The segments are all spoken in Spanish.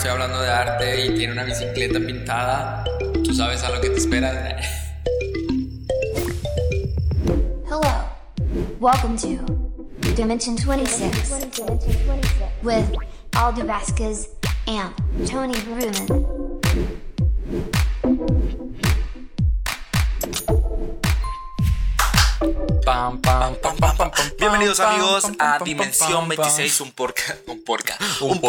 estoy hablando de arte y tiene una bicicleta pintada, tú sabes a lo que te espera. Hello. Welcome to Dimension 26 with Aldo Vasquez and Tony Bruman. Pam, pam, pam, pam, pam, pam, Bienvenidos pam, amigos pam, a Dimensión pam, pam, 26, un porca, un porca, Un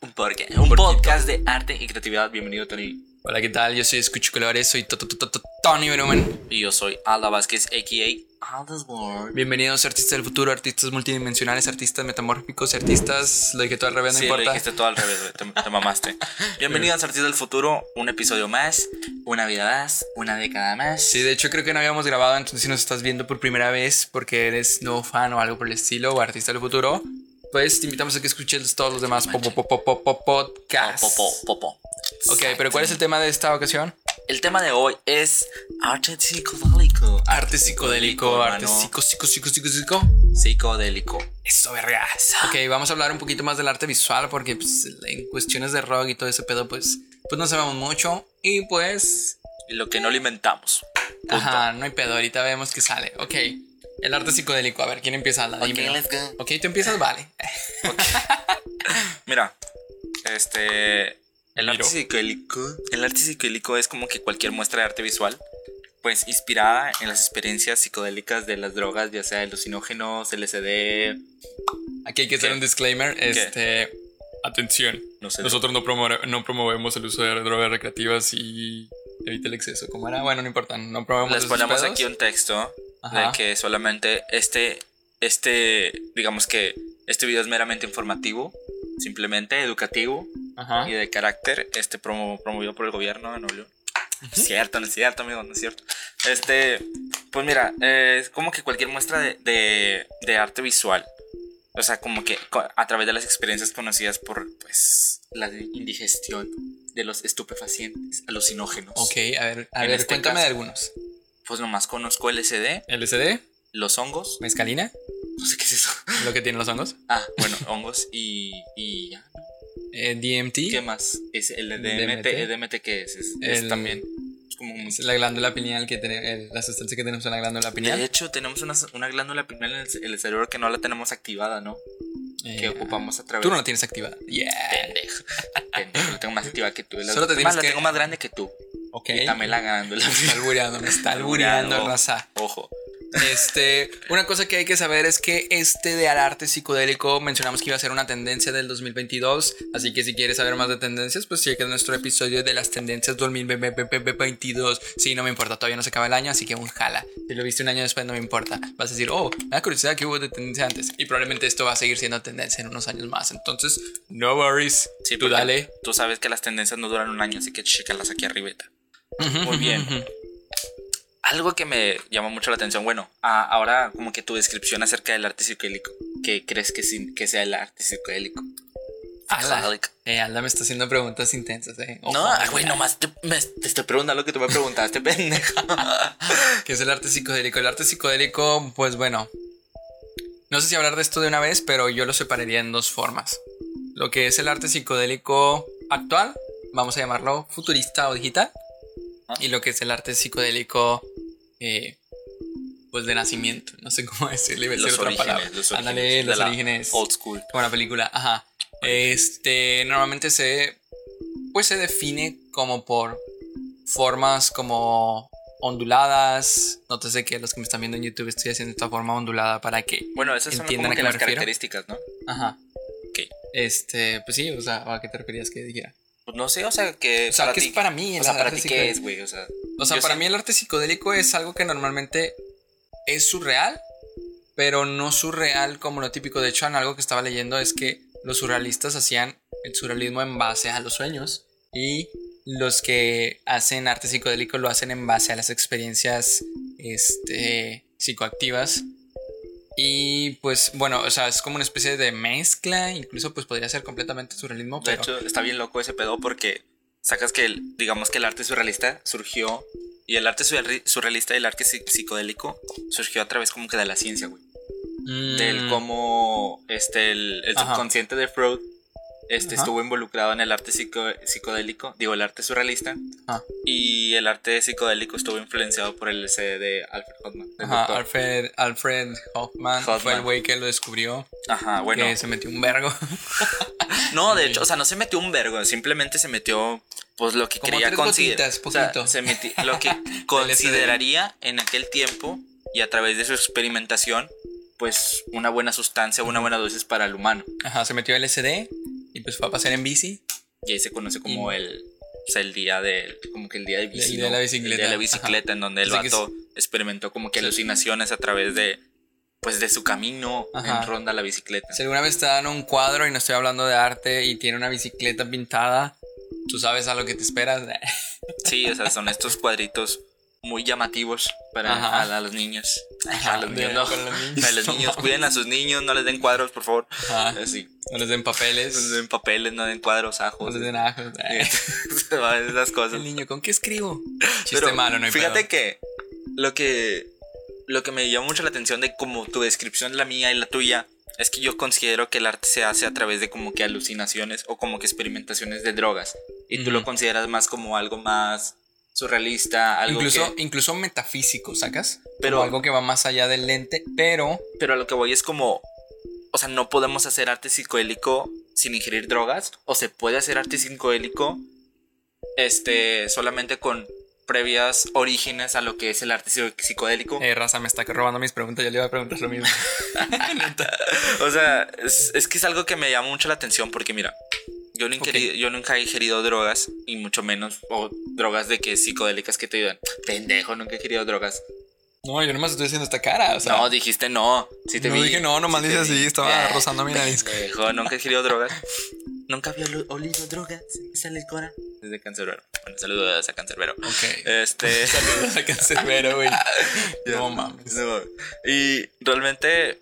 un porca, un podcast de arte y creatividad. Bienvenido Tony. Hola, ¿qué tal? Yo soy Escucho Colores, soy to- to- to- to- Tony Benumen. Y yo soy Alda Vázquez, a.k.a. Alda's World. Bienvenidos artistas del futuro, artistas multidimensionales, artistas metamórficos, artistas, lo dije todo al revés, no Sí, lo importa. dijiste todo al revés, te, te mamaste. Bienvenidos artistas del futuro, un episodio más, una vida más, una década más. Sí, de hecho creo que no habíamos grabado, entonces si nos estás viendo por primera vez porque eres nuevo fan o algo por el estilo o artista del futuro, pues te invitamos a que escuches todos los demás po- po- po- po- po- po- podcasts. Ok, pero ¿cuál es el tema de esta ocasión? El tema de hoy es arte psicodélico. Arte psicodélico, arte psico, psico, psico, psico, psico. Psicodélico. Eso, vergas. Ok, vamos a hablar un poquito más del arte visual porque pues, en cuestiones de rock y todo ese pedo, pues, pues no sabemos mucho. Y pues, Y lo que no lo inventamos. Punto. ajá, no hay pedo, ahorita vemos que sale. Ok, el arte psicodélico, a ver, ¿quién empieza? La Ok, dímelo. let's go. Ok, tú empiezas, vale. Mira, este. El arte psicodélico. El arte psicodélico es como que cualquier muestra de arte visual. Pues inspirada en las experiencias psicodélicas de las drogas, ya sea alucinógenos, LSD. Aquí hay que hacer ¿Qué? un disclaimer. Este, atención. No sé. Nosotros no, promove- no promovemos el uso de drogas recreativas y evita el exceso. ¿Cómo era? Bueno, no importa. No promovemos Les ponemos aquí un texto Ajá. de que solamente este. Este. Digamos que este video es meramente informativo. Simplemente educativo Ajá. y de carácter. Este promo, promovido por el gobierno de Nuevo León. Cierto, no es cierto, amigo, no es cierto. Este, pues mira, eh, es como que cualquier muestra de, de, de arte visual, o sea, como que a través de las experiencias conocidas por, pues, la indigestión de los estupefacientes alucinógenos. Ok, a ver, a ver, este cuéntame caso. de algunos. Pues nomás conozco LSD, LSD, los hongos, mezcalina, no sé qué es eso. lo que tienen los hongos. Ah, bueno, hongos y, y ya. Eh, DMT, ¿Qué más? Es el DMT. DMT, ¿el DMT qué es? Es, también es como un es la glándula pineal que tiene, la sustancia que tenemos en la glándula pineal. De hecho, tenemos una, una glándula pineal en el, ce- en el cerebro que no la tenemos activada, ¿no? Eh, que ocupamos a través Tú no la tienes activada. Yeah. Pendejo. Pendejo, lo tengo más activada que tú. La, Solo te más, tienes la que- tengo más grande que tú. Ok. La glándula. Me está albureando, me está albureando, raza. Ojo. Este, una cosa que hay que saber es que este de al arte psicodélico mencionamos que iba a ser una tendencia del 2022, así que si quieres saber más de tendencias, pues checa nuestro episodio de las tendencias 2022. Sí, no me importa, todavía no se acaba el año, así que un jala. Si lo viste un año después no me importa. Vas a decir, "Oh, me da curiosidad que hubo de tendencia antes." Y probablemente esto va a seguir siendo tendencia en unos años más. Entonces, no worries. Sí, tú dale. Tú sabes que las tendencias no duran un año, así que chécalas aquí arribita. Muy bien. Algo que me llamó mucho la atención, bueno, a- ahora como que tu descripción acerca del arte psicodélico. ¿Qué crees que, sin- que sea el arte psicodélico? Alda, eh, Alda me está haciendo preguntas intensas, eh. Ojo, No, güey, nomás te, me- te estoy preguntando lo que tú me preguntaste, pendeja. ¿Qué es el arte psicodélico? El arte psicodélico, pues bueno, no sé si hablar de esto de una vez, pero yo lo separaría en dos formas. Lo que es el arte psicodélico actual, vamos a llamarlo futurista o digital. Y lo que es el arte psicodélico, eh, pues de nacimiento, no sé cómo decirle, a decir otra palabra. los Ándale, orígenes. de los orígenes. Old school. Como la película, ajá. Este, normalmente se, pues se define como por formas como onduladas. Nótese que los que me están viendo en YouTube estoy haciendo esta forma ondulada para que, Bueno, esas son ¿Entienden como a que qué me las refiero? características, ¿no? ajá. Ok. Este, pues sí, o sea, ¿a qué te referías que dijera? Pues no sé, o sea, que. O sea, ¿qué ti- es para mí el O sea, para ti, ¿qué es, güey? O sea, O sea, para sé- mí el arte psicodélico es algo que normalmente es surreal, pero no surreal como lo típico. De hecho, en algo que estaba leyendo es que los surrealistas hacían el surrealismo en base a los sueños y los que hacen arte psicodélico lo hacen en base a las experiencias este, psicoactivas. Y pues bueno, o sea, es como una especie de mezcla, incluso pues podría ser completamente surrealismo, De pero... hecho, está bien loco ese pedo porque sacas que, el- digamos que el arte surrealista surgió. Y el arte surreali- surrealista y el arte psi- psicodélico surgió a través como que de la ciencia, güey. Mm, Del cómo este, el, subconsciente de Freud este, Ajá. estuvo involucrado en el arte psico- psicodélico, digo, el arte surrealista. Ah. Y el arte psicodélico estuvo influenciado por el LSD de Alfred Hoffman. Ajá. Alfred, Alfred Hoffman, fue Hoffman. el güey que lo descubrió. Ajá, bueno. Que se metió un vergo. No, de hecho, o sea, no se metió un vergo, simplemente se metió pues lo que Como quería considerar. O sea, lo que consideraría en aquel tiempo y a través de su experimentación, pues una buena sustancia, una buena dosis para el humano. Ajá, se metió LSD y pues fue a pasar en bici. Y ahí se conoce como el, o sea, el día de, como que el día de bici, día de la El bicicleta, día de la bicicleta, en donde el Así vato experimentó como que Sí. alucinaciones a través de, pues de su camino Ajá. en ronda la bicicleta. Si alguna vez te dan un cuadro y no estoy hablando de arte y tiene una bicicleta pintada, tú sabes a lo que te esperas. Sí, o sea, son estos cuadritos muy llamativos para a, a los niños. Ajá, a los de- niños, no. para los niños. A los niños, cuiden a sus niños, no les den cuadros, por favor. Ajá. Así, No les den papeles, no les den papeles, no den cuadros, no ajos. les den ajos. Esas cosas. El niño, ¿con qué escribo? Chiste Pero malo, no hay fíjate pedo. que lo que lo que me llamó mucho la atención de como tu descripción la mía y la tuya es que yo considero que el arte se hace a través de como que alucinaciones o como que experimentaciones de drogas y tú lo consideras más como algo más surrealista, algo Incluso, que incluso metafísico, ¿sacas? Pero- Como algo que va más allá del lente, pero pero a lo que voy es como o sea, no podemos hacer arte psicodélico sin ingerir drogas o se puede hacer arte psicodélico este solamente con previas orígenes a lo que es el arte psico- psicodélico. eh, Raza me está robando mis preguntas. Yo le iba a preguntar lo mismo. O sea, es, es que es algo que me llama mucho la atención porque mira, yo, ingeri- yo nunca he ingerido drogas y mucho menos o drogas de que psicodélicas que te ayudan. Pendejo, nunca he ingerido drogas. No, yo nomás estoy haciendo esta cara. O sea, no, dijiste no. Si te no vi, dije no, nomás te vi. así, estaba Eh, rozando mi nariz. Pendejo, nunca he ingerido drogas. Nunca había olido drogas. Me sale el cora. Desde Cancerbero. Bueno, saludos a Cancerbero. Ok. Este. Saludos a Cancerbero, güey. No mames. No, Y realmente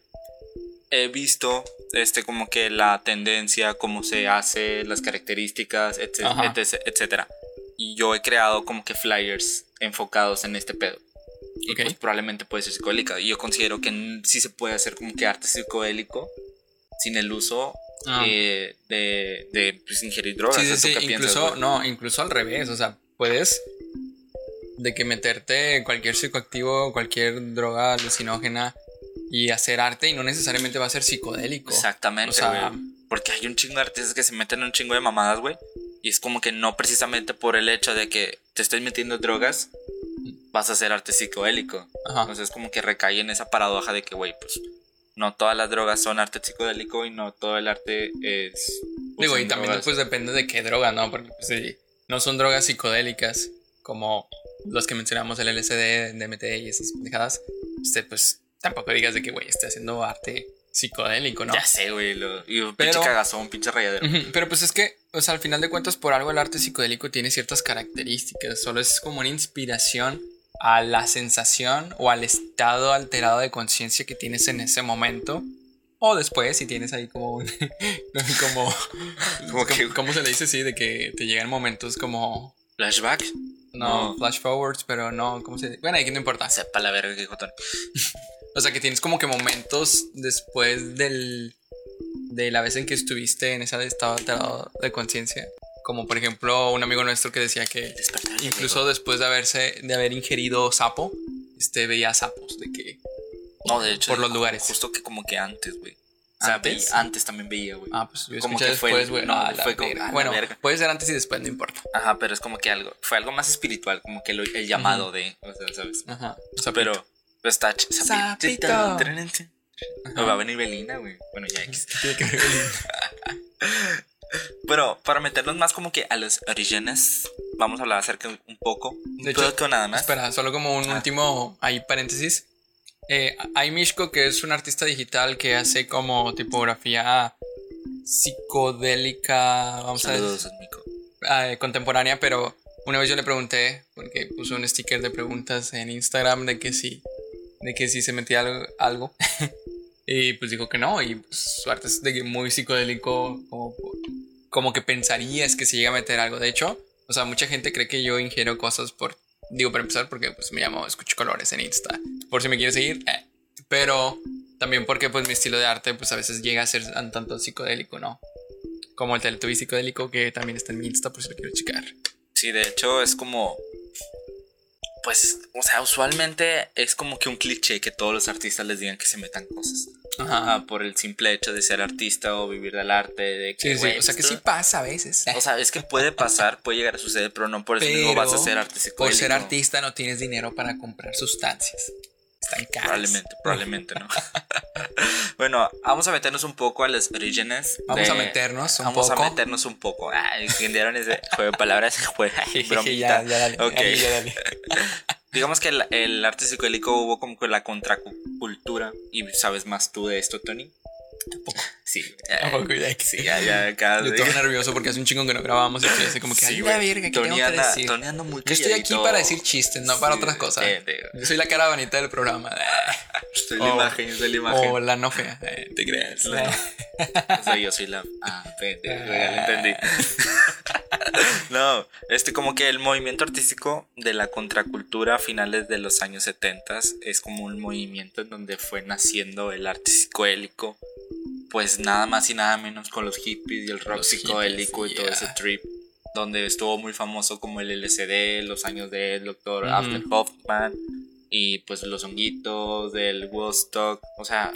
he visto este como que la tendencia, cómo se hace, las características, etc, Ajá. etc, etcétera. Y yo he creado como que flyers enfocados en este pedo. Y Ok. pues probablemente puede ser psicodélica. Y yo considero que sí se puede hacer como que arte psicodélico sin el uso Ah. eh, de, de pues, ingerir drogas. Sí, sí, ¿O tú sí. piensas, Incluso, güey? no, incluso al revés. O sea, puedes de que meterte cualquier psicoactivo, cualquier droga alucinógena y hacer arte y no necesariamente va a ser psicodélico. Exactamente, O sea. Porque hay un chingo de artistas que se meten en un chingo de mamadas, güey. Y es como que no precisamente por el hecho de que te estés metiendo drogas, vas a hacer arte psicodélico. Ajá. Entonces es como que recae en esa paradoja de que, güey, pues no todas las drogas son arte psicodélico y no todo el arte es... pues, Digo, y también drogas. pues depende de qué droga, ¿no? Porque pues, sí, no son drogas psicodélicas como los que mencionamos, el LSD, DMT y esas pendejadas. Este, pues tampoco digas de que, güey, esté haciendo arte psicodélico, ¿no? Ya sé, güey. Lo... Y un Pero- pinche cagazón, pinche rayadero. Ujú, Pero pues es que, o sea, al final de cuentas, por algo el arte psicodélico tiene ciertas características. Solo es como una inspiración a la sensación o al estado alterado de conciencia que tienes en ese momento. O después, si tienes ahí como un. como. Como que- ¿Cómo se le dice? Sí, de que te llegan momentos como. Flashback. No, No. flash forwards, pero no, ¿cómo se Bueno, ahí que no importa. Sepa la verga que. O sea, que tienes como que momentos después del. de la vez en que estuviste en ese estado alterado de conciencia. Como por ejemplo, un amigo nuestro que decía que incluso después de haberse. de haber ingerido sapo, este veía sapos de que. No, de hecho. por los lugares. Justo que como que antes, güey. O sea, ¿Antes? antes también veía, güey. Ah, pues yo Como que después, güey. no, la fue como- bueno, puede ser antes y después, no importa. Ajá, pero es como que algo. Fue algo más espiritual, como que lo- el llamado de. O sea, ¿sabes? Ajá. Pero. pero está. Sapito. va a venir Belina, güey. Bueno, ya X. Tiene que ver con- Pero para meternos más como que a los orígenes, vamos a hablar acerca un poco. Un De hecho, poco nada más. Espera, solo como un Ah. último ahí paréntesis. Eh, hay Mishko, que es un artista digital que hace como tipografía psicodélica, vamos Saludos, a decir, eh, contemporánea, pero una vez yo le pregunté, porque puso un sticker de preguntas en Instagram de que sí, de que sí se metía algo. algo. y pues dijo que no, y pues, su arte es de muy psicodélico, como, como que pensarías que se llega a meter algo. De hecho, o sea, mucha gente cree que yo ingiero cosas por. Digo, para empezar, porque pues me llamo Escucho Colores en Insta. Por si me quieres seguir. eh. Pero también porque pues mi estilo de arte pues a veces llega a ser un tanto psicodélico, ¿no? como el Teletubby psicodélico que también está en mi Insta por si lo quiero checar. Sí, de hecho es como. Pues, o sea, usualmente es como que un cliché que todos los artistas les digan que se metan cosas. Ajá. Por el simple hecho de ser artista o vivir del arte. De que, Sí, sí, o sea que sí pasa a veces. O sea, es que puede pasar, puede llegar a suceder, pero no por eso mismo vas a ser artista. por ser artista no tienes dinero para comprar sustancias. Están caras. Probablemente, probablemente no. bueno, vamos a meternos un poco a los orígenes. Vamos de- a meternos un Vamos poco. a meternos un poco. Ah, ¿entendieron ese juego de palabras? Bromita. ya, ya dale. Ok. ya, ya dale. Digamos que el, el arte psicodélico hubo como que la contracultura. ¿Y sabes más tú de esto, Tony? Tampoco. Sí. Tampoco, ya. Sí, ya, ya, acá. Yo estoy nervioso porque hace un chingo que no grabábamos y estoy así como que, Sí, ay, la verga, ¿qué Tony tengo que decir? Muy Yo estoy aquí para decir chistes, no para otras cosas. de- Yo soy la cara bonita del programa. Soy la imagen, yo soy la imagen. O la no fea. eh, ¿Te creas? O sea, yo soy la. Ah, ya lo entendí. no, este, como que el movimiento artístico de la contracultura a finales de los años 70 es como un movimiento en donde fue naciendo el arte psicodélico. Pues nada más y nada menos con los hippies y el rock Los psicodélico y todo yeah. ese trip. Donde estuvo muy famoso como el LSD, los años del Dr. Ujú. After Hoffman y pues los honguitos del Woodstock. O sea,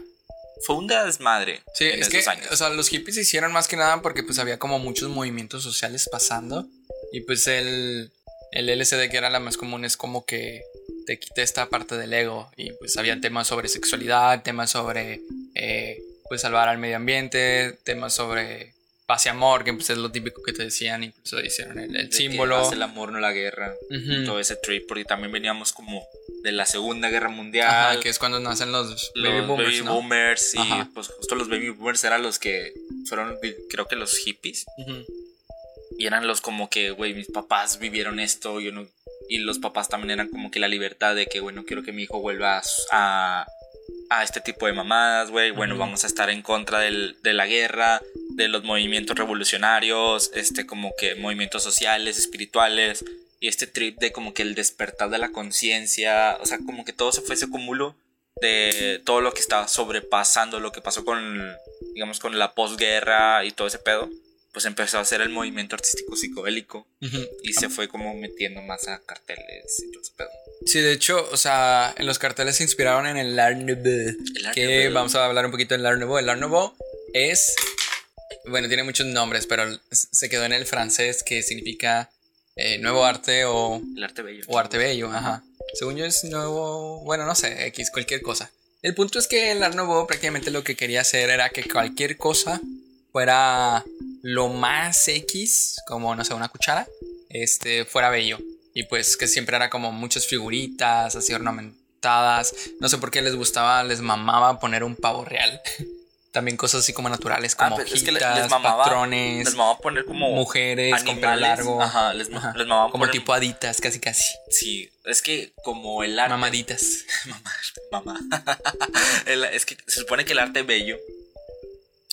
fue un desmadre Sí, en es esos que, años. o sea, los hippies se hicieron más que nada porque pues había como muchos movimientos sociales pasando y pues el, el LSD que era la más común es como que te quita esta parte del ego y pues había temas sobre sexualidad, temas sobre eh, pues salvar al medio ambiente, temas sobre paz y amor, que pues es lo típico que te decían, incluso hicieron el, símbolo. el amor, no la guerra. Todo ese trip, porque también veníamos como de la Segunda Guerra Mundial. Ajá, que es cuando nacen los, los baby boomers, ¿no? boomers, y Ajá. pues justo los baby boomers eran los que fueron, creo que los hippies. Y eran los como que, güey, mis papás vivieron esto, yo no. Y los papás también eran como que la libertad de que, güey, no quiero que mi hijo vuelva a, a, a este tipo de mamadas, güey. Bueno, vamos a estar en contra del- de la guerra, de los movimientos revolucionarios, este, como que movimientos sociales, espirituales. Y este trip de como que el despertar de la conciencia, o sea, como que todo se fue ese cúmulo de todo lo que estaba sobrepasando, lo que pasó con, digamos, con la posguerra y todo ese pedo, pues empezó a hacer el movimiento artístico psicodélico Ujú. y se fue como metiendo más a carteles y todo ese pedo. Sí, de hecho, o sea, en los carteles se inspiraron en el Art Nouveau. Que vamos a hablar un poquito del Art Nouveau. El Art Nouveau es. Bueno, tiene muchos nombres, pero se quedó en el francés que significa eh, nuevo arte o, El arte bello. o arte bello. Ajá. Según yo es nuevo. Bueno, no sé, X, cualquier cosa. El punto es que el Art Nouveau prácticamente lo que quería hacer era que cualquier cosa fuera lo más X, como no sé, una cuchara, este, fuera bello. Y pues que siempre era como muchas figuritas así ornamentadas. No sé por qué les gustaba, les mamaba poner un pavo real. También cosas así como naturales, Ah, como es que le- hojitas, les mamaba- patrones, Les mamaba poner como mujeres con pelo largo. Ajá, les, Ajá. les mamaba como poner- tipo haditas, casi casi. Sí, es que como el arte. Mamaditas. Mamá. El- es que se supone que el arte bello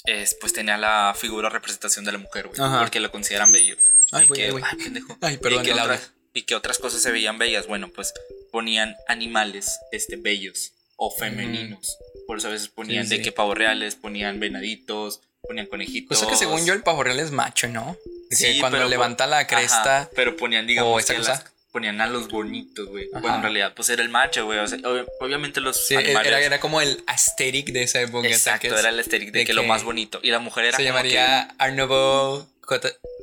es, pues tenía la figura o representación de la mujer, güey. Ajá. Porque lo consideran bello. Ay, y, güey, que, güey. ay, pendejo. Ay, perdón, y, que y que otras cosas se veían bellas. Bueno, pues ponían animales este, bellos o femeninos. Por eso a veces ponían Sí, de sí. que pavos reales, ponían venaditos, ponían conejitos. Cosa que según yo el pavo real es macho, ¿no? Sí, cuando pero levanta la Ajá, cresta. pero ponían, digamos, o esta que cosa. las- ponían a los bonitos, güey. Bueno, en realidad, pues era el macho, güey. O sea, ob- obviamente los Sí, animales. era, era como el aesthetic de esa época. Exacto, era el estético de, de que, lo que más bonito. Y la mujer era Se como llamaría Art Nouveau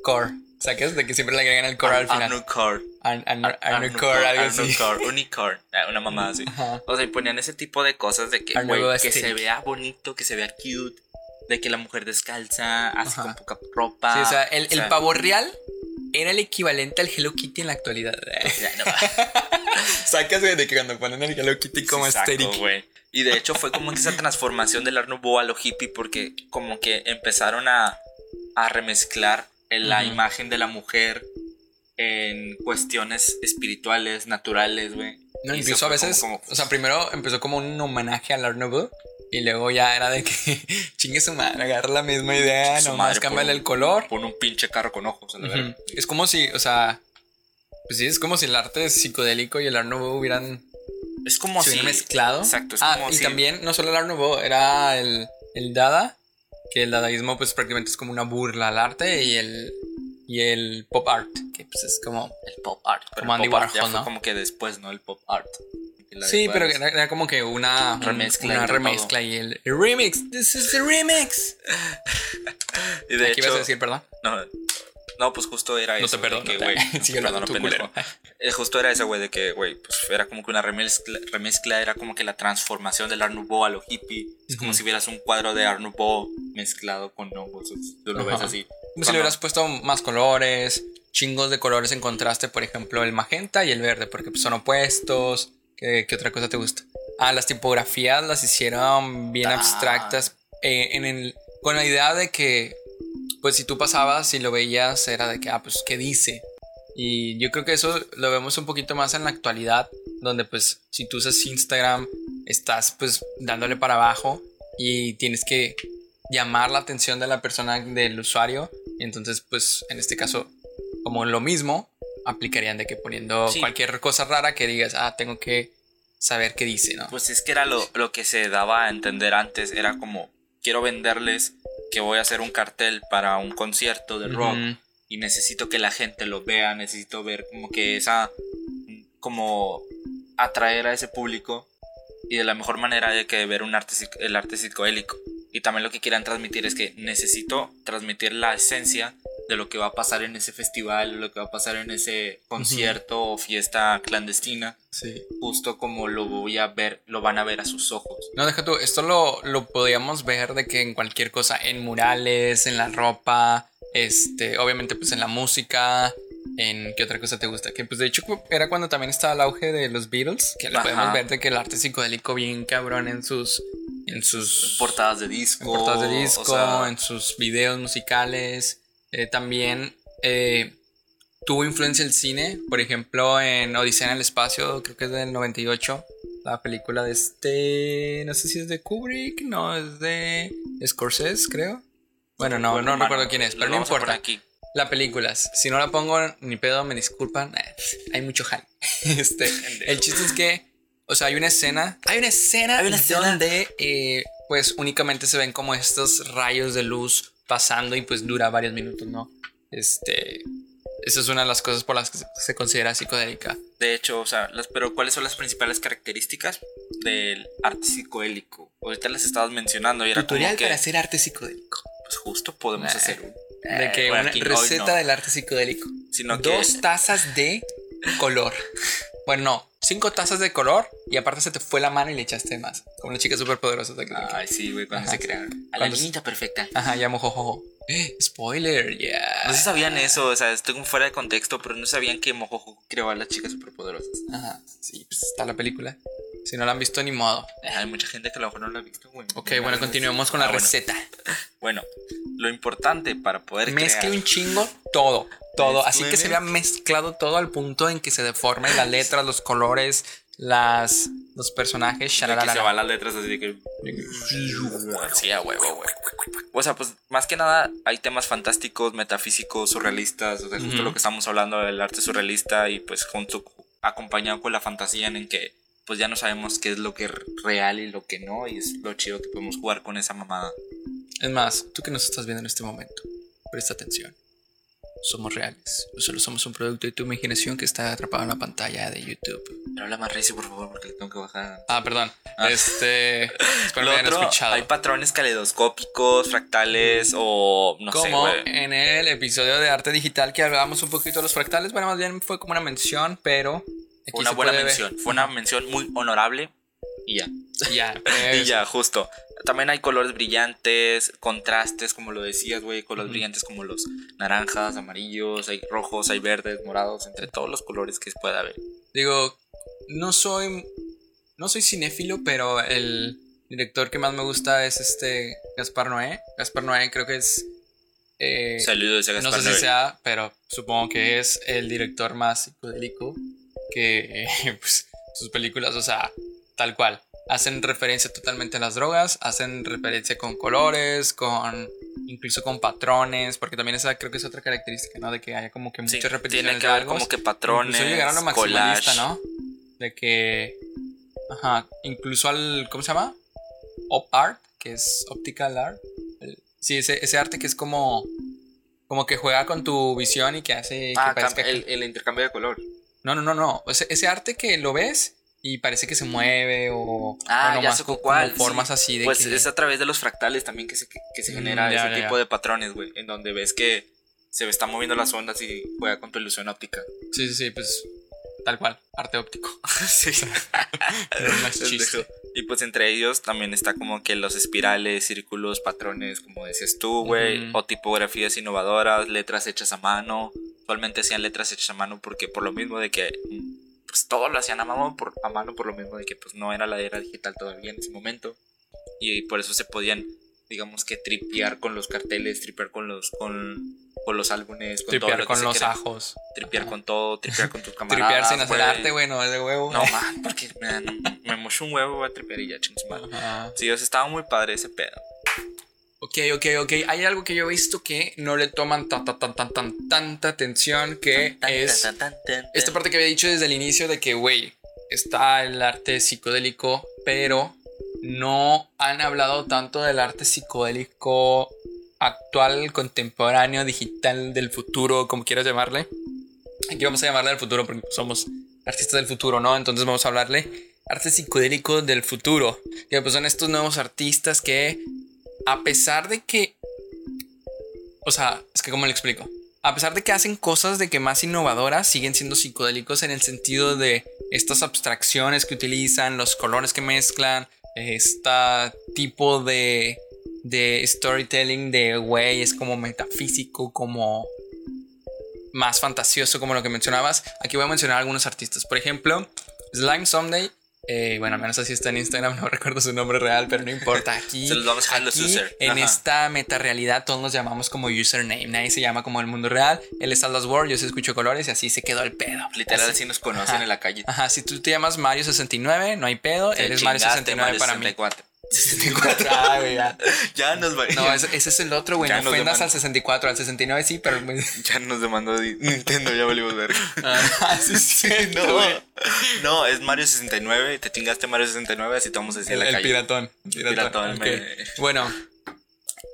Core. ¿Sabes? De que siempre le agregan el que core al final. Nouveau Core, algo así. Unicorn. Ah, Una mamá así. Ajá. O sea, y ponían ese tipo de cosas de que, güey, que se aesthetic. vea bonito, que se vea cute. De que la mujer descalza, así Ajá. con poca ropa. Sí, o sea, el, O sea, el pavo real era el equivalente al Hello Kitty en la actualidad. Sacas güey, de que cuando ponen el Hello Kitty como Sí, saco, aesthetic. güey. Y de hecho fue como que esa transformación del Art Nouveau a lo hippie porque como que empezaron a, a remezclar en la imagen de la mujer en cuestiones espirituales, naturales, güey. No, incluso a como- veces, como- o sea, primero empezó como un homenaje al Art Nouveau y luego ya era de que chingue su madre, agarra la misma idea, nomás cámbiale el color. Pon un pinche carro con ojos a la. Es como si, o sea, pues sí, es como si el arte psicodélico y el Art Nouveau hubieran, Es como si hubieran mezclado. Exacto, es ah, como y también no solo el Art Nouveau, era el, el Dada, que el dadaísmo pues prácticamente es como una burla al arte y el, y el pop art, que pues es como... El pop art. Pero Como Andy pop art ya Warhol, fue ¿no? como que después, ¿no? El pop art. Sí, pero era, era como que una Remezcla una remezcla y el, el remix. This is the remix. Y de ¿Qué ibas hecho, a decir, perdón? no, no, pues justo era No eso. te de perdono. que, güey, tú, pendejo. culero. Eh, Justo era eso, güey, de que, güey, pues era como que una remezcla, remezcla era como que la transformación del Art Nouveau a lo hippie. Es como Ujú. si vieras un cuadro de Art Nouveau mezclado con hongos. Tú lo ves Ajá. así. Como si le hubieras puesto más colores, chingos de colores en contraste, por ejemplo, el magenta y el verde, porque pues, son opuestos. ¿Qué, qué otra cosa te gusta? Ah, las tipografías las hicieron bien Ah. abstractas, eh, en el, con la idea de que, pues si tú pasabas y lo veías, era de que, ah, pues, ¿qué dice? Y yo creo que eso lo vemos un poquito más en la actualidad, donde pues si tú usas Instagram, estás pues dándole para abajo y tienes que llamar la atención de la persona, del usuario. Y entonces pues en este caso, como lo mismo, aplicarían de que poniendo Sí. cualquier cosa rara que digas, ah, tengo que saber qué dice, ¿no? Pues es que era lo, lo que se daba a entender antes. Era como, quiero venderles que voy a hacer un cartel para un concierto de rock. Y necesito que la gente lo vea, necesito ver como que esa, como atraer a ese público y de la mejor manera de que ver un arte, el arte psicoélico. Y también lo que quieran transmitir es que necesito transmitir la esencia de lo que va a pasar en ese festival, lo que va a pasar en ese concierto o fiesta clandestina, Sí. justo como lo voy a ver, lo van a ver a sus ojos. No, deja tú, esto lo, lo podíamos ver de que en cualquier cosa, en murales, en la ropa, este, obviamente pues en la música, en qué otra cosa te gusta, que pues de hecho era cuando también estaba el auge de los Beatles, que lo podemos ver de que el arte psicodélico bien cabrón en sus, en sus Portadas de disco. en portadas de disco, o sea, en sus videos musicales, eh, también eh, tuvo influencia el cine, por ejemplo en Odisea en el espacio, creo que es del 98, la película de este, no sé si es de Kubrick, no, es de Scorsese, creo. Bueno, no, bueno, no hermano, recuerdo quién es, pero no importa. Aquí. La película, si no la pongo ni pedo, me disculpan, eh, hay mucho hype. Este, el chiste es que, o sea, hay una escena, hay una escena, Hay una escena. donde, eh, pues, únicamente se ven como estos rayos de luz pasando y pues dura varios minutos, ¿no? Este, esa es una de las cosas por las que se- considera psicodélica. De hecho, o sea, las, pero ¿cuáles son las principales características del arte psicodélico? Ahorita las estabas mencionando y era Tutorial como que, para hacer arte psicodélico. pues justo podemos Nah. hacer un. De que Eh, bueno, una receta no, del arte psicodélico. Sino que Dos tazas de color. Bueno, no, cinco tazas de color y aparte se te fue la mano y le echaste más. Como las chicas superpoderosas de que- Ay, sí, güey, cuando Ajá. se crearon. A la Cuando se- niñita perfecta. Ajá, ya mojojojo. Spoiler, ya. No sé si sabían eso, o sea, estoy como fuera de contexto, pero no sabían que Mojojo creó a las chicas superpoderosas. Ajá, sí, pues está la película. Si no la han visto, ni modo. Eh, Hay mucha gente que a lo mejor no la ha visto, güey. Ok, bueno, continuemos con la Ah, bueno. receta. Bueno, lo importante para poder Mezcle crear... un chingo todo, todo. Así que se vea mezclado todo al punto en que se deforme las letras, los colores, las, los personajes. que se van las letras así de que... Sí, a huevo, güey. O sea, pues más que nada hay temas fantásticos, metafísicos, surrealistas, o sea, justo lo que estamos hablando del arte surrealista y pues junto acompañado con la fantasía en el que pues ya no sabemos qué es lo que es real y lo que no y es lo chido que podemos jugar con esa mamada. Es más, tú que nos estás viendo en este momento, presta atención. Somos reales. No solo somos un producto de tu imaginación que está atrapado en la pantalla de YouTube. Pero habla más recio, por favor, porque le tengo que bajar. Ah, perdón. Ah. Este. Espero Lo hayan otro, escuchado. hay patrones caleidoscópicos, fractales o no sé, como en el episodio de arte digital que hablábamos un poquito de los fractales. Bueno, más bien fue como una mención, pero. aquí una buena puede ver- mención. Fue una mención muy honorable y ya. Ya, Y pues, ya, justo. También hay colores brillantes, contrastes, como lo decías, güey. Colores brillantes como los naranjas, amarillos, hay rojos, hay verdes, morados, entre todos los colores que pueda haber. Digo, no soy. No soy cinéfilo, pero el director que más me gusta es este Gaspar Noé. Gaspar Noé creo que es. eh, Saludos a no Gaspar sé si sea, pero supongo que es el director más psicodélico que pues, sus películas, o sea, tal cual. Hacen referencia totalmente a las drogas, hacen referencia con colores, con incluso con patrones, porque también esa creo que es otra característica, ¿no? De que haya como que Sí, muchas repeticiones tiene que de haber algo. como que patrones, Incluso llegaron a maximalista, collage. ¿no? De que. Ajá. Incluso al. ¿Cómo se llama? Op art, que es optical art. el- Sí, ese, ese arte que es como. Como que juega con tu visión y que hace que Ah, parezca el, el intercambio de color. No, no, no, no. Ese, ese arte que lo ves y parece que se mueve o. Ah, o nomás como formas sí. así de Pues que- es a través de los fractales también que se, que, que se Mm, genera ya, ese ya, tipo ya. de patrones, güey. En donde ves que se está moviendo las ondas y juega con tu ilusión óptica. Sí, sí, sí, pues. Tal cual. Arte óptico. sí. No. Y pues entre ellos también está como que los espirales, círculos, patrones, como decías tú, güey. O tipografías innovadoras, letras hechas a mano. Usualmente hacían letras hechas a mano porque por lo mismo de que pues todo lo hacían a mano por, a mano por lo mismo de que pues no era la era digital todavía en ese momento. Y por eso se podían, digamos que tripear con los carteles, tripear con los, con, con los álbumes, con todo Tripear lo que con se los quiera. ajos. Tripear Ajá. con todo, tripear con tus camaradas. Tripear sin hacer güey. arte, bueno, es de huevo. No, man, porque me, no, me mocho un huevo, voy a tripear y ya, chingos. Ajá. Sí, o sea, estaba muy padre ese pedo. Ok, ok, ok. Hay algo que yo he visto que no le toman tan, tan, tan, tan, tan, tanta atención que es esta parte que había dicho desde el inicio de que, güey, está el arte psicodélico, pero no han hablado tanto del arte psicodélico actual, contemporáneo, digital, del futuro, como quieras llamarle. Aquí vamos a llamarle al futuro porque somos artistas del futuro, ¿no? Entonces vamos a hablarle arte psicodélico del futuro. Que pues son estos nuevos artistas que, a pesar de que... O sea, es que como le explico. A pesar de que hacen cosas de que más innovadoras, siguen siendo psicodélicos en el sentido de estas abstracciones que utilizan, los colores que mezclan, este tipo de, de storytelling de güey, es como metafísico, como más fantasioso, como lo que mencionabas. Aquí voy a mencionar algunos artistas. Por ejemplo, Slime Someday. Eh, bueno, al menos así está en Instagram, no recuerdo su nombre real, pero no importa. Aquí, Se los vamos a aquí, user. en Ajá. esta metarealidad, todos nos llamamos como username. Nadie se llama como el mundo real. Él es Atlas World, yo se escucho colores y así se quedó el pedo. Literal, Así- así nos conocen Ajá. en la calle. Ajá, si tú te llamas Mario69, no hay pedo. Te Él es Mario chingaste, 69 Mario para mí. 64. 64. Ah, güey, ya. Ya nos va. No, ese, ese es el otro, güey. No ofendas al 64, al 69 sí, pero. Ya nos demandó Nintendo, ya valimos ver. Ah, sí, sí, no, güey. no, es Mario 69. Te chingaste Mario 69, así te vamos a decir El, la el calle. piratón. piratón, Piratón, me- Bueno,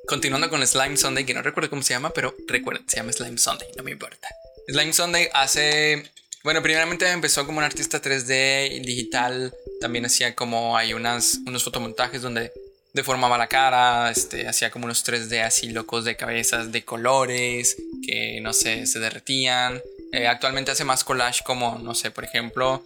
continuando con Slime Sunday, que no recuerdo cómo se llama, pero recuerden, se llama Slime Sunday, no me importa. Slime Sunday hace. Bueno, primeramente empezó como un artista 3D digital. También hacía como hay unas, unos fotomontajes donde deformaba la cara, este, hacía como unos 3D así locos de cabezas, de colores, que no sé, se derretían. Eh, actualmente hace más collage como, no sé, por ejemplo,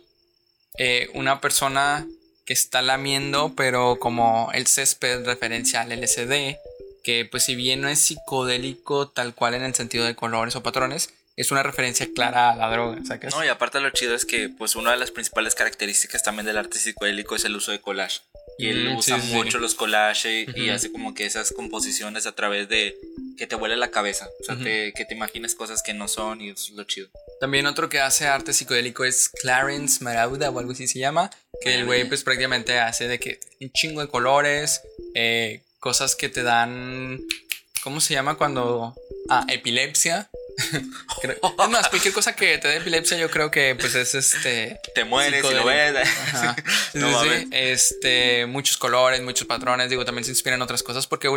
eh, una persona que está lamiendo, pero como el césped referencia al LSD, que pues si bien no es psicodélico tal cual en el sentido de colores o patrones, es una referencia clara a la droga, ¿sacas? No, y aparte lo chido es que pues una de las principales características también del arte psicodélico es el uso de collage. Y él Mm, usa sí, sí. mucho los collages y hace como que esas composiciones a través de que te vuele la cabeza. O sea, te- que te imagines cosas que no son y eso es lo chido. También otro que hace arte psicodélico es Clarence Marauda o algo así se llama, que el güey pues prácticamente hace de que un chingo de colores, eh, cosas que te dan, ¿cómo se llama cuando? Ah, epilepsia. Creo- es más, cualquier cosa que te dé epilepsia yo creo que pues es este... Te mueres y lo ves. Ajá. Sí, No sí. Este, muchos colores, muchos patrones, digo, también se inspiran en otras cosas porque,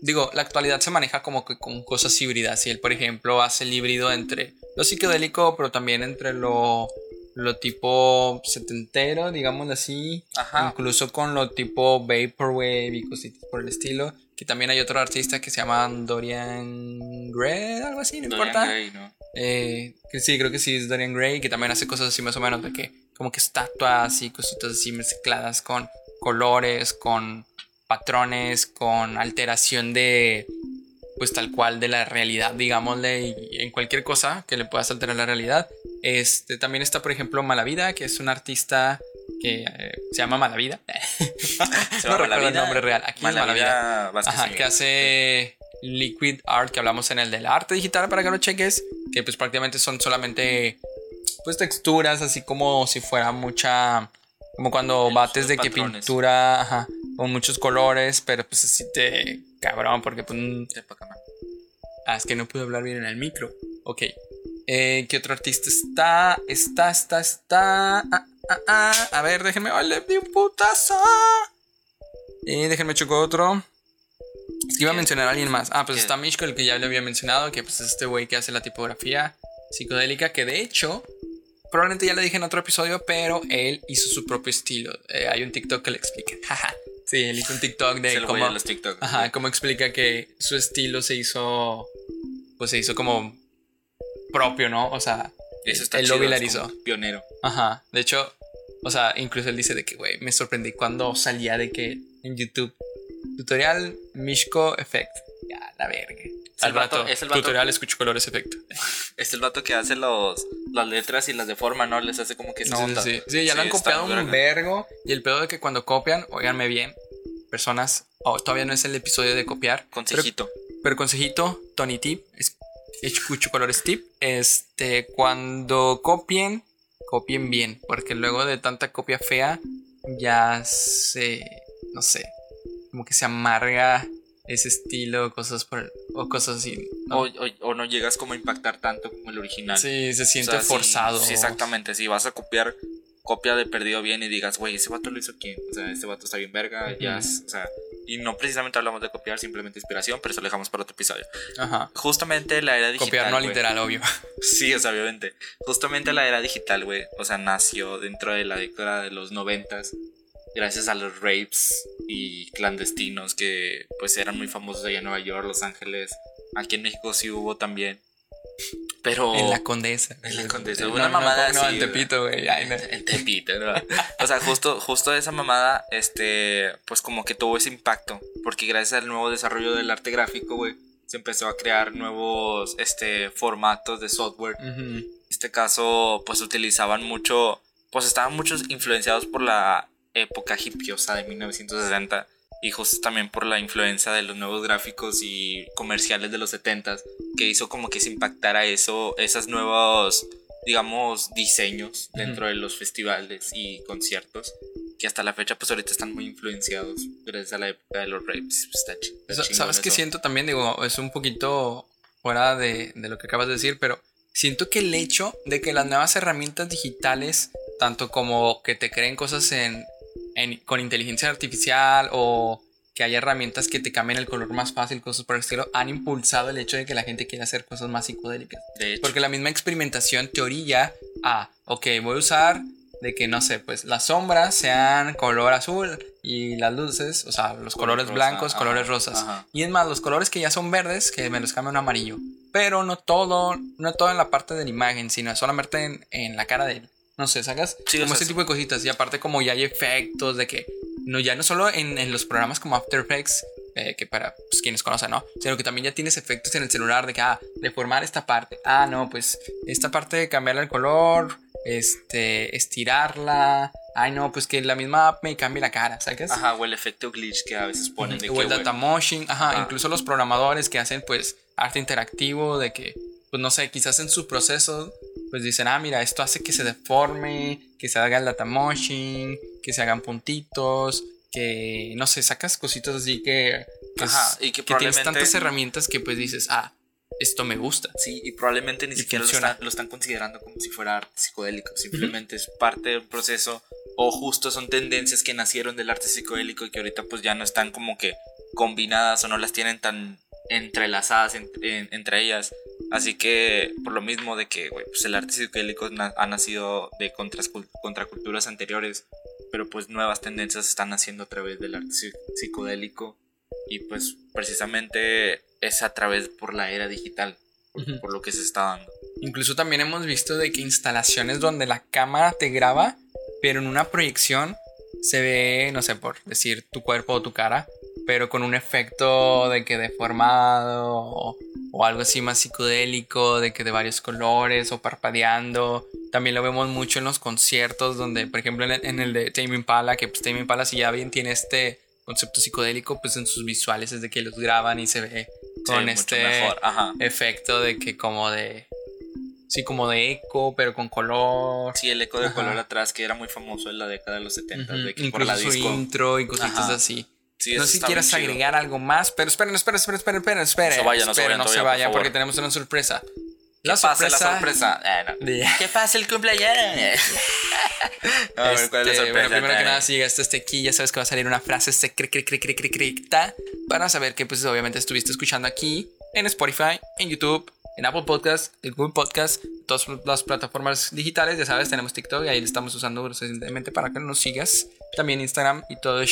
digo, la actualidad se maneja como que con cosas híbridas y él, por ejemplo, hace el híbrido entre lo psicodélico, pero también entre lo, lo tipo setentero, digámoslo así, Ajá. incluso con lo tipo vaporwave y cositas por el estilo. Que también hay otro artista que se llama Dorian Gray, algo así, no Dorian importa. Gray, ¿no? Eh, que sí, creo que sí es Dorian Gray, que también hace cosas así más o menos de que como que estatuas y cositas así mezcladas con colores, con patrones, con alteración de pues tal cual de la realidad, digámosle, y en cualquier cosa que le puedas alterar la realidad. Este también está, por ejemplo, Malavida, que es un artista que eh, se llama Malavida. Se no recuerdo el Malavida- nombre real. Aquí es Malavida. Malavida Vázquez Ajá, que hace Liquid Art, que hablamos en el del arte digital para que lo cheques, que pues prácticamente son solamente pues texturas, así como si fuera mucha, como cuando bates de que pintura, ajá, con muchos colores, pero pues así te cabrón, porque pues, ah, es que no pude hablar bien en el micro, ok. Eh, ¿Qué otro artista está? Está, está, está. Ah, ah, ah. A ver, déjenme. ¡Ay, le di un putazo! Eh, déjenme choco otro. Es que iba a mencionar a alguien más. Ah, pues ¿Qué? está Mishko, el que ya le había mencionado, que pues es este güey que hace la tipografía psicodélica, que de hecho, probablemente ya le dije en otro episodio, pero él hizo su propio estilo. Eh, hay un TikTok que le explica. Sí, él hizo un TikTok de cómo, los TikTok. ajá, cómo explica que su estilo se hizo, pues se hizo como propio, ¿no? O sea, Eso está él chido, lo es como Pionero. Ajá, de hecho, o sea, incluso él dice de que, güey, me sorprendí cuando salía de que en YouTube, tutorial Mishko Effect. Ya, la verga. Es el Al rato, vato- es el vato- tutorial escucho colores efecto. Es el vato que hace los, las letras y las deforma, ¿no? Les hace como que esa Sí, sí, sí. Sí, ya lo han copiado un vergo. Y el pedo de que cuando copian, óiganme bien, personas, oh, todavía no es el episodio de copiar. pero- Consejito. Pero consejito, Tony Tip, es, escucho colores tip. Este, cuando copien, copien bien, porque luego de tanta copia fea, ya se, no sé, como que se amarga ese estilo, cosas por, el- o cosas así. ¿no? O, o- o no llegas como a impactar tanto como el original. sí, se O siente sea, forzado. Sí, exactamente. Si vas a copiar, copia de perdido bien y digas, güey, ese vato lo hizo quién. O sea, este vato está bien verga. ya o sea, y no precisamente hablamos de copiar, simplemente inspiración, pero eso lo dejamos para otro episodio. Ajá. Justamente la era digital. Copiar no literal, obvio. Sí, o sea, obviamente. Justamente la era digital, güey. O sea, nació dentro de la década de los noventas. Gracias a los rapes y clandestinos que pues eran muy famosos allá en Nueva York, Los Ángeles. Aquí en México sí hubo también. Pero. En la condesa. En la Condesa, No, una no, mamada No, así, en. Tepito, güey. En Tepito, ¿no? O sea, justo, justo esa mamada, este, pues como que tuvo ese impacto. Porque gracias al nuevo desarrollo del arte gráfico, güey, se empezó a crear nuevos, este, formatos de software. En este caso, pues utilizaban mucho, pues estaban muchos influenciados por la época hippiosa de 1960 y justo también por la influencia de los nuevos gráficos y comerciales de los 70s que hizo como que se impactara eso, esos nuevos, digamos, diseños dentro de los festivales y conciertos que hasta la fecha pues ahorita están muy influenciados gracias a la época de los rapes. Está está ¿Sabes qué siento también? Digo, es un poquito fuera de, de lo que acabas de decir, pero siento que el hecho de que las nuevas herramientas digitales, tanto como que te creen cosas en, en- con inteligencia artificial o que haya herramientas que te cambien el color más fácil, cosas por el estilo, han impulsado el hecho de que la gente quiera hacer cosas más psicodélicas. De hecho, Porque la misma experimentación te orilla a, ok, voy a usar de que, no sé, pues las sombras sean color azul y las luces, o sea, los Color colores rosa, blancos, ajá, colores rosas. ajá. Y es más, los colores que ya son verdes, que me los cambio a un amarillo. Pero no todo, no todo en la parte de la imagen, sino solamente en, en la cara de él. No sé, ¿sacas? Sí, como ese tipo de cositas. Y aparte como ya hay efectos de que, no, ya no solo en, en los programas como After Effects, eh, que para pues, quienes conocen, ¿no? Sino que también ya tienes efectos en el celular de que, ah, deformar esta parte. Ah, no, pues esta parte de cambiarle el color, este, estirarla. Ay, no, pues que la misma app me cambie la cara, ¿sabes? Ajá, o el efecto glitch que a veces ponen de o que, el data motion, ajá, Ajá. incluso los programadores que hacen pues arte interactivo de que pues no sé, quizás en su proceso pues dicen, "Ah, mira, esto hace que se deforme, que se haga el data motion, que se hagan puntitos, que no sé, sacas cositas así que que, Ajá, es- y que tienes probablemente- tantas herramientas que pues dices, "Ah, esto me gusta." Sí, y probablemente ni Y siquiera lo están, lo están considerando como si fuera arte psicodélico. Simplemente es parte del proceso. O justo son tendencias que nacieron del arte psicodélico y que ahorita pues ya no están como que combinadas o no las tienen tan entrelazadas en- en- entre ellas. Así que por lo mismo de que güey, pues el arte psicodélico na- ha nacido de contraculturas anteriores, pero pues nuevas tendencias están naciendo a través del arte psi- psicodélico y pues precisamente es a través por la era digital, por, Ujú. por lo que se está dando. Incluso también hemos visto de que instalaciones donde la cámara te graba, pero en una proyección se ve, no sé, por decir tu cuerpo o tu cara, pero con un efecto de que deformado o, o algo así más psicodélico, de que de varios colores o parpadeando. También lo vemos mucho en los conciertos, donde, por ejemplo, en el, en el de Tame Impala, que pues Tame Impala, si ya bien tiene este concepto psicodélico, pues en sus visuales es de que los graban y se ve Sí, con mucho este efecto de que como de sí como de eco pero con color Sí, el eco de Ajá. color atrás que era muy famoso en la década de los 70 Ujú, de que por incluso la su disco. intro y cositas Ajá. así Sí, no sé si quieras agregar algo más pero esperen esperen esperen esperen esperen No se vayan, no se esperen, vayan todavía, por vayan porque tenemos una sorpresa La ¿Qué pasa la sorpresa- sorpresa? Eh, no. ¿Qué pasa el cumpleaños? a ver, ¿cuál es la Este, sorpresa? bueno, primero que nada, si llegaste hasta aquí, ya sabes que va a salir una frase secreta para saber que, pues, obviamente estuviste escuchando aquí en Spotify, en YouTube, en Apple Podcast, en Google Podcast, todas las plataformas digitales. Ya sabes, tenemos TikTok y ahí lo estamos usando recientemente para que nos sigas. También Instagram y todo.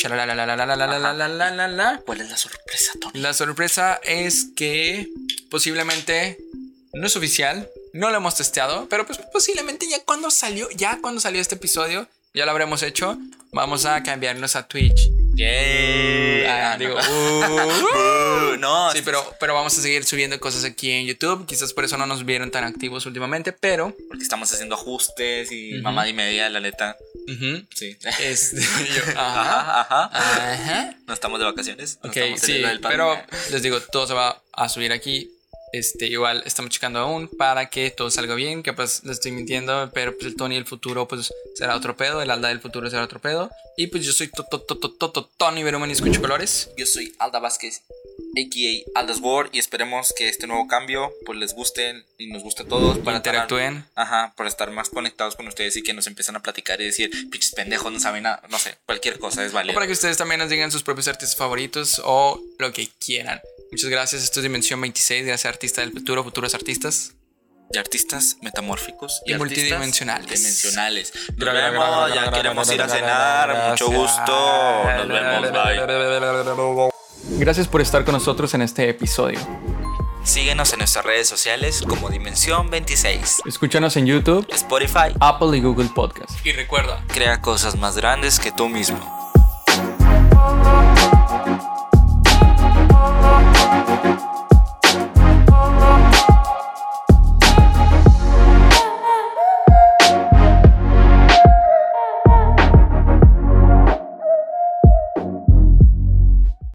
¿Cuál es la sorpresa, Tony? La sorpresa es que posiblemente no es oficial, no lo hemos testeado, pero pues posiblemente ya cuando salió, ya cuando salió este episodio, ya lo habremos hecho. Vamos a cambiarnos a Twitch. Yeah. Ah, digo, no. uh. Uh, no, Sí, pero, pero vamos a seguir subiendo cosas aquí en YouTube. Quizás por eso no nos vieron tan activos últimamente, pero porque estamos haciendo ajustes y Ujú. mamá y media, la neta. ujú, Sí. este, yo, ajá, Ajá, ajá. ajá. No estamos de vacaciones. no Ok, sí, pero les digo, todo se va a subir aquí. Este, igual estamos checando aún para que todo salga bien, que pues les estoy mintiendo, pero pues el Tony del futuro pues será otro pedo, el Alda del futuro será otro pedo. Y pues yo soy to- to- to- to- to- to- Tony Berumen y escucho colores. Yo soy Alda Vázquez, a.k.a. Alda's World, y esperemos que este nuevo cambio pues les guste y nos guste a todos para estar- Interactúen. Ajá, para estar más conectados con ustedes y que nos empiezan a platicar y decir, pinches pendejos, no saben nada, no sé, cualquier cosa es O válida. para que ustedes también nos digan sus propios artistas favoritos o lo que quieran. Muchas gracias, esto es Dimensión 26, gracias Artista del Futuro, futuros artistas. De artistas metamórficos Y artistas multidimensionales. Dimensionales. Nos vemos, ya queremos ir a cenar, mucho gusto. Nos vemos, bye. Gracias por estar con nosotros en este episodio. Síguenos en nuestras redes sociales como Dimensión 26, Escúchanos en YouTube, Spotify. Apple y Google Podcast. Y recuerda, Crea cosas más grandes que tú mismo.